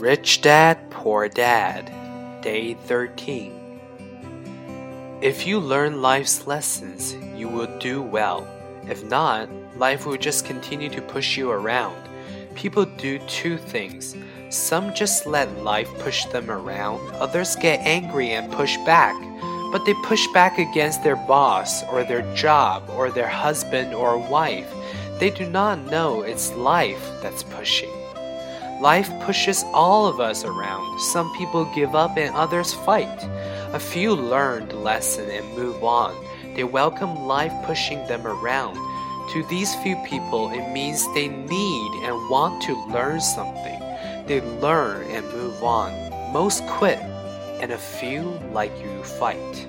Rich Dad, Poor Dad, Day 13. If you learn life's lessons, you will do well. If not, life will just continue to push you around. People do two things. Some just let life push them around, others get angry and push back. But they push back against their boss or their job or their husband or wife. They do not know it's life that's pushing. Life pushes all of us around. Some people give up and others fight. A few learn the lesson and move on. They welcome life pushing them around. To these few people, it means they need and want to learn something. They learn and move on. Most quit, and a few, like you, fight.